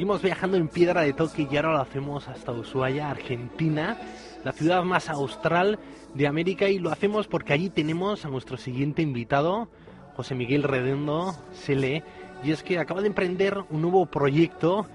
seguimos viajando en piedra de toque y ahora lo hacemos hasta Ushuaia, Argentina, la ciudad más austral de América y lo hacemos porque allí tenemos a nuestro siguiente invitado, José Miguel Redondo, Sele, y es que acaba de emprender un nuevo proyecto,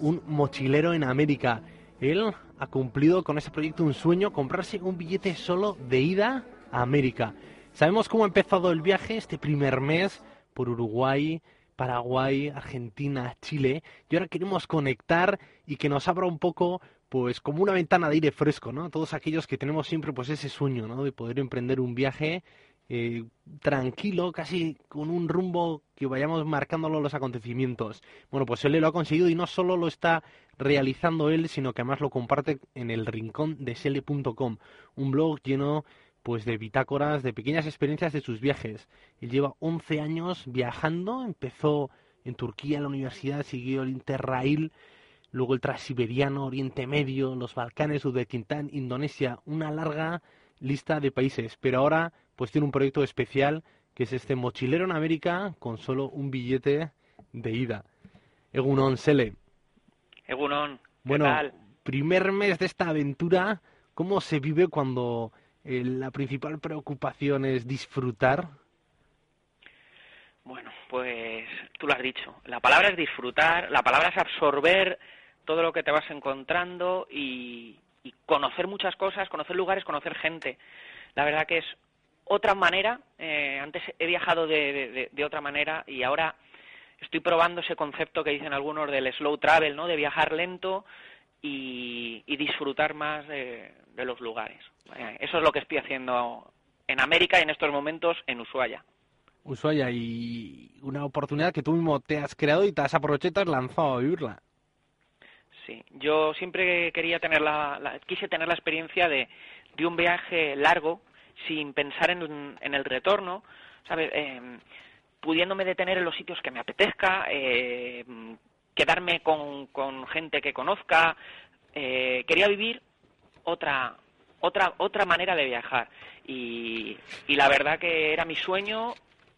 un mochilero en América. Él ha cumplido con ese proyecto un sueño, comprarse un billete solo de ida a América. Sabemos cómo ha empezado el viaje este primer mes por Uruguay, Paraguay, Argentina, Chile, y ahora queremos conectar y que nos abra un poco, pues como una ventana de aire fresco, ¿no? Todos aquellos que tenemos siempre pues ese sueño, ¿no? De poder emprender un viaje eh, tranquilo, casi con un rumbo que vayamos marcándolo los acontecimientos. Bueno, pues él lo ha conseguido y no solo lo está realizando él, sino que además lo comparte en el rincón de sele.com, un blog lleno pues de bitácoras, de pequeñas experiencias de sus viajes. Él lleva 11 años viajando, empezó en Turquía en la universidad, siguió el Interrail, luego el Transiberiano, Oriente Medio, los Balcanes, Uzbekistán, Indonesia, una larga lista de países, pero ahora pues tiene un proyecto especial que es este mochilero en América con solo un billete de ida. Egunon Sele. Egunon. Bueno, primer mes de esta aventura, ¿cómo se vive cuando eh, la principal preocupación es disfrutar? Bueno, pues tú lo has dicho. La palabra es disfrutar, la palabra es absorber todo lo que te vas encontrando y, conocer muchas cosas, conocer lugares, conocer gente. La verdad que es otra manera. Eh, antes he viajado de, otra manera y ahora estoy probando ese concepto que dicen algunos del slow travel, ¿no? De viajar lento y, disfrutar más de los lugares. Eh, eso es lo que estoy haciendo en América y en estos momentos en Ushuaia. Ushuaia, y una oportunidad que tú mismo te has creado y te has aprovechado y te has lanzado a vivirla. Sí, yo siempre quería tener la, quise tener la experiencia de, de un viaje largo sin pensar en, en el retorno, ¿sabes? Eh, pudiéndome detener en los sitios que me apetezca, eh, quedarme con, con, gente que conozca. Eh, quería vivir otra otra, otra manera de viajar. Y, y la verdad que era mi sueño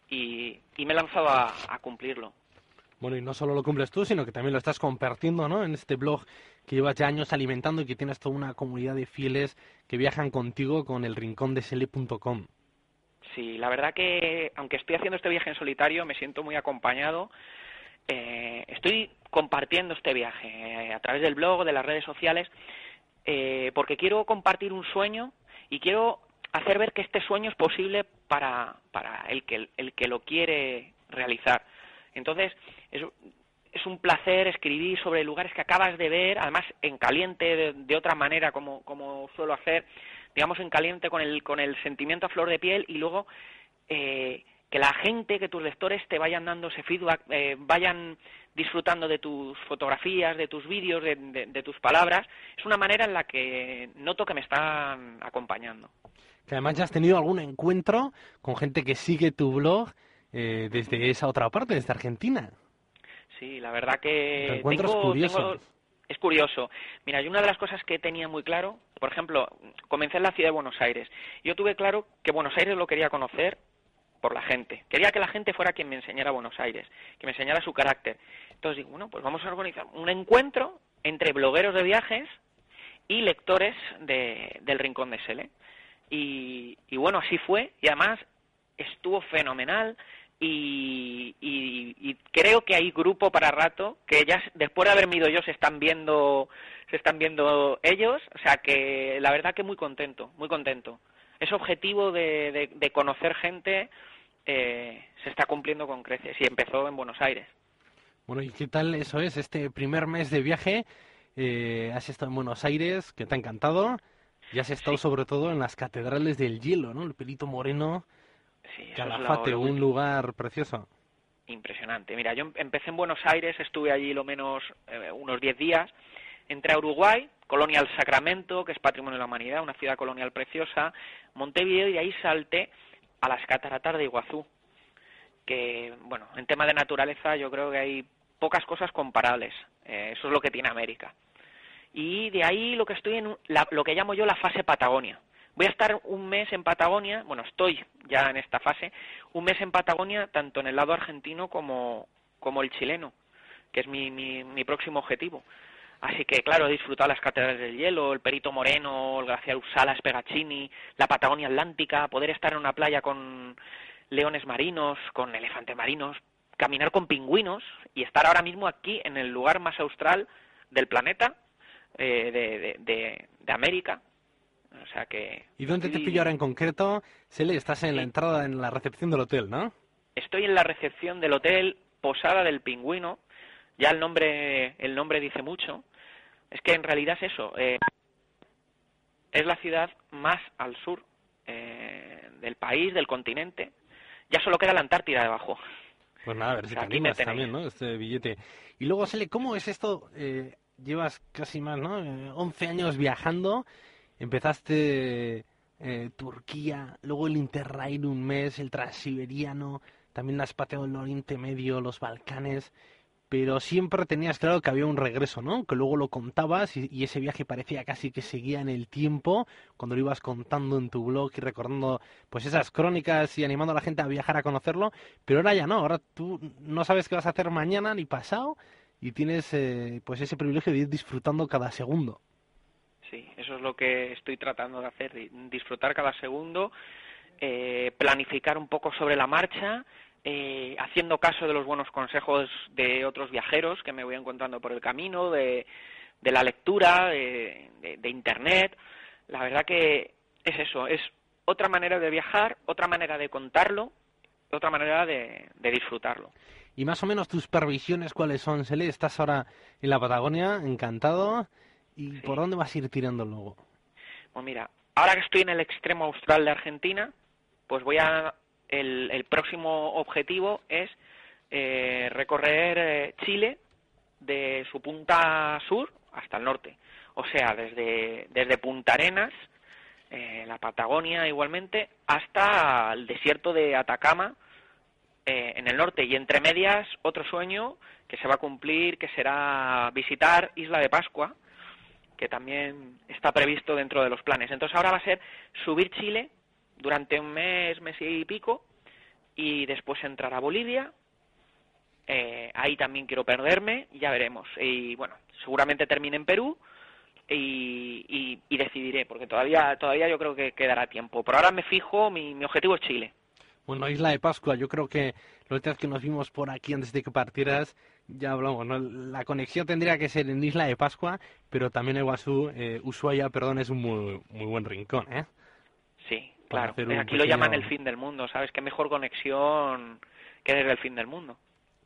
y, y me he lanzado a, a, cumplirlo. Bueno, y no solo lo cumples tú, sino que también lo estás compartiendo, ¿no? En este blog que llevas ya años alimentando y que tienes toda una comunidad de fieles que viajan contigo con el rincón de sele.com. Sí, la verdad que aunque estoy haciendo este viaje en solitario, me siento muy acompañado. Eh, estoy compartiendo este viaje eh, a través del blog, de las redes sociales, eh, porque quiero compartir un sueño y quiero hacer ver que este sueño es posible para, para el, que, el que lo quiere realizar. Entonces, es, es un placer escribir sobre lugares que acabas de ver, además en caliente, de, otra manera, como, como suelo hacer, digamos en caliente con el, con el sentimiento a flor de piel y luego eh, la gente, que tus lectores te vayan dando ese feedback, eh, vayan disfrutando de tus fotografías, de tus vídeos, de, tus palabras, es una manera en la que noto que me están acompañando. Que además ya has tenido algún encuentro con gente que sigue tu blog eh, desde esa otra parte, desde Argentina. Sí, la verdad que... encuentros curiosos. es curioso. Mira, y una de las cosas que tenía muy claro, por ejemplo, comencé en la ciudad de Buenos Aires. Yo tuve claro que Buenos Aires lo quería conocer por la gente. Quería que la gente fuera quien me enseñara Buenos Aires, que me enseñara su carácter. Entonces digo, bueno, pues vamos a organizar un encuentro entre blogueros de viajes y lectores de, del Rincón de Sele. Y, y, bueno, así fue. Y además estuvo fenomenal. Y, y, creo que hay grupo para rato que ya después de haberme ido yo se están viendo se están viendo ellos o sea que la verdad que muy contento muy contento ese objetivo de, de conocer gente eh, se está cumpliendo con creces y empezó en Buenos Aires. Bueno, ¿y qué tal eso es? Este primer mes de viaje, eh, has estado en Buenos Aires, que te ha encantado, y has estado sobre todo en las catedrales del hielo, ¿no? El Pelito Moreno, Calafate, un lugar precioso. Impresionante. Mira, yo empecé en Buenos Aires, estuve allí lo menos eh, unos 10 días, entré a Uruguay, Colonial Sacramento, que es Patrimonio de la Humanidad, una ciudad colonial preciosa, Montevideo, y ahí salté a las cataratas de Iguazú, que, bueno, en tema de naturaleza yo creo que hay pocas cosas comparables. Eh, eso es lo que tiene América. Y de ahí lo que estoy en lo que llamo yo la fase Patagonia. Voy a estar un mes en Patagonia, bueno, estoy ya en esta fase, un mes en Patagonia, tanto en el lado argentino como, como el chileno. que es mi, mi, mi próximo objetivo. Así que, claro, he disfrutado las catedrales del hielo, el Perito Moreno, el Glaciar Usalas, Pegaccini, la Patagonia Atlántica, poder estar en una playa con leones marinos, con elefantes marinos, caminar con pingüinos y estar ahora mismo aquí en el lugar más austral del planeta, eh, de, de, de, América. O sea que... ¿Y dónde te pillo ahora en concreto? Sele, estás en la entrada, en la recepción del hotel, ¿no? Estoy en la recepción del hotel Posada del Pingüino. Ya el nombre, el nombre dice mucho. Es que en realidad es eso. Eh, es la ciudad más al sur eh, del país, del continente. Ya solo queda la Antártida debajo. Pues nada, a ver si te animas también, ¿no? Este billete. Y luego, Sele, ¿cómo es esto? Eh, llevas casi más, ¿no? 11 años viajando. Empezaste Turquía, luego el Interrail un mes, el Transiberiano, también has pateado el Oriente Medio, los Balcanes pero siempre tenías claro que había un regreso, ¿no? Que luego lo contabas y, ese viaje parecía casi que seguía en el tiempo cuando lo ibas contando en tu blog y recordando pues esas crónicas y animando a la gente a viajar a conocerlo, pero ahora ya no, ahora tú no sabes qué vas a hacer mañana ni pasado y tienes eh, pues ese privilegio de ir disfrutando cada segundo. Sí, eso es lo que estoy tratando de hacer, disfrutar cada segundo, eh, planificar un poco sobre la marcha eh, haciendo caso de los buenos consejos de otros viajeros que me voy encontrando por el camino, de, la lectura, de, Internet. La verdad que es eso, es otra manera de viajar, otra manera de contarlo, otra manera de, disfrutarlo. Y más o menos tus previsiones, ¿cuáles son, Sele? Estás ahora en la Patagonia, encantado. ¿Y por dónde vas a ir tirando luego? Pues mira, ahora que estoy en el extremo austral de Argentina, pues voy a el, próximo objetivo es eh, recorrer eh, Chile de su punta sur hasta el norte. O sea, desde, desde Punta Arenas, eh, la Patagonia igualmente, hasta el desierto de Atacama en el norte. Y entre medias, otro sueño que se va a cumplir, que será visitar Isla de Pascua, que también está previsto dentro de los planes. Entonces ahora va a ser subir Chile durante un mes, mes y pico, y después entrar a Bolivia. Eh, ahí también quiero perderme, ya veremos. Y bueno, seguramente termine en Perú y, y, decidiré, porque todavía, todavía yo creo que quedará tiempo. Por ahora me fijo, mi, mi objetivo es Chile. Bueno, Isla de Pascua, yo creo que la última vez que nos vimos por aquí antes de que partieras, ya hablamos, ¿no? La conexión tendría que ser en Isla de Pascua, pero también Iguazú, eh, Ushuaia, perdón, es un muy, muy buen rincón, ¿eh? Sí, Claro, aquí lo llaman el fin del mundo, ¿sabes? Qué mejor conexión que desde el fin del mundo.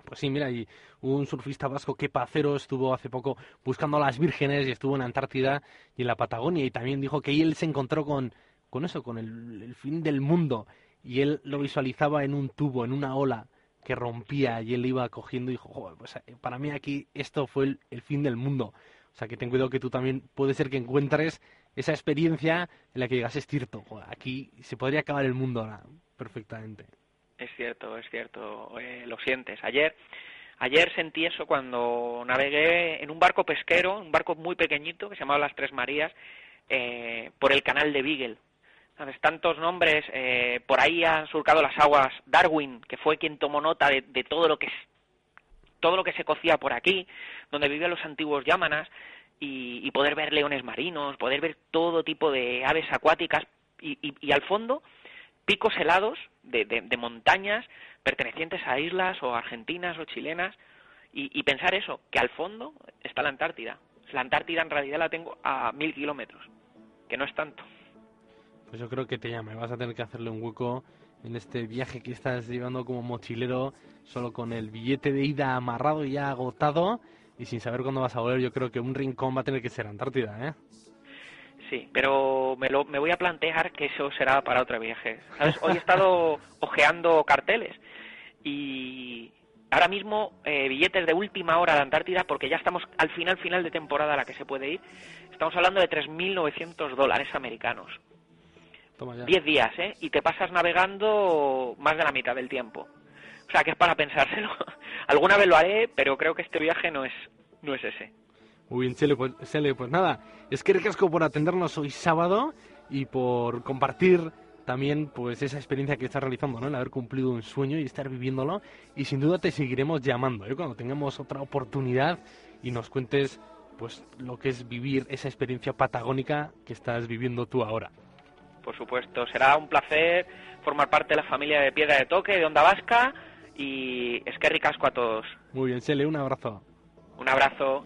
Pues sí, mira, y un surfista vasco, que Pacero, estuvo hace poco buscando a las vírgenes y estuvo en Antártida y en la Patagonia y también dijo que él se encontró con, con eso, con el, fin del mundo y él lo visualizaba en un tubo, en una ola que rompía y él iba cogiendo y dijo, Joder, pues eh, para mí aquí esto fue el, el fin del mundo. O sea que ten cuidado que tú también puede ser que encuentres esa experiencia en la que digas, es cierto, aquí se podría acabar el mundo ahora perfectamente. Es cierto, es cierto, eh, lo sientes. Ayer, ayer sentí eso cuando navegué en un barco pesquero, un barco muy pequeñito que se llamaba Las Tres Marías, eh, por el canal de Beagle. Tantos nombres, eh, por ahí han surcado las aguas Darwin, que fue quien tomó nota de, de todo lo que todo lo que se cocía por aquí, donde vivían los antiguos yámanas, y, poder ver leones marinos, poder ver todo tipo de aves acuáticas y, al fondo picos helados de, de, montañas pertenecientes a islas o argentinas o chilenas y, pensar eso, que al fondo está la Antártida. La Antártida en realidad la tengo a mil kilómetros, que no es tanto. Pues yo creo que te llama, vas a tener que hacerle un hueco en este viaje que estás llevando como mochilero, solo con el billete de ida amarrado y ya agotado y sin saber cuándo vas a volver, yo creo que un rincón va a tener que ser Antártida, ¿eh? Sí, pero me, lo, me voy a plantear que eso será para otro viaje. ¿Sabes? Hoy he estado ojeando carteles y ahora mismo eh, billetes de última hora de Antártida, porque ya estamos al final, final de temporada a la que se puede ir, estamos hablando de 3.900 dólares americanos. Diez días, ¿eh? Y te pasas navegando más de la mitad del tiempo. O sea, que es para pensárselo. Alguna vez lo haré, pero creo que este viaje no es, no es ese. Muy bien, Chele, pues, pues nada, es que recasco por atendernos hoy sábado y por compartir también pues esa experiencia que estás realizando, ¿no? El haber cumplido un sueño y estar viviéndolo. Y sin duda te seguiremos llamando, ¿eh? Cuando tengamos otra oportunidad y nos cuentes pues lo que es vivir esa experiencia patagónica que estás viviendo tú ahora. Por supuesto, será un placer formar parte de la familia de Piedra de Toque, de Onda Vasca y es que ricasco a todos. Muy bien, Sele, un abrazo. Un abrazo.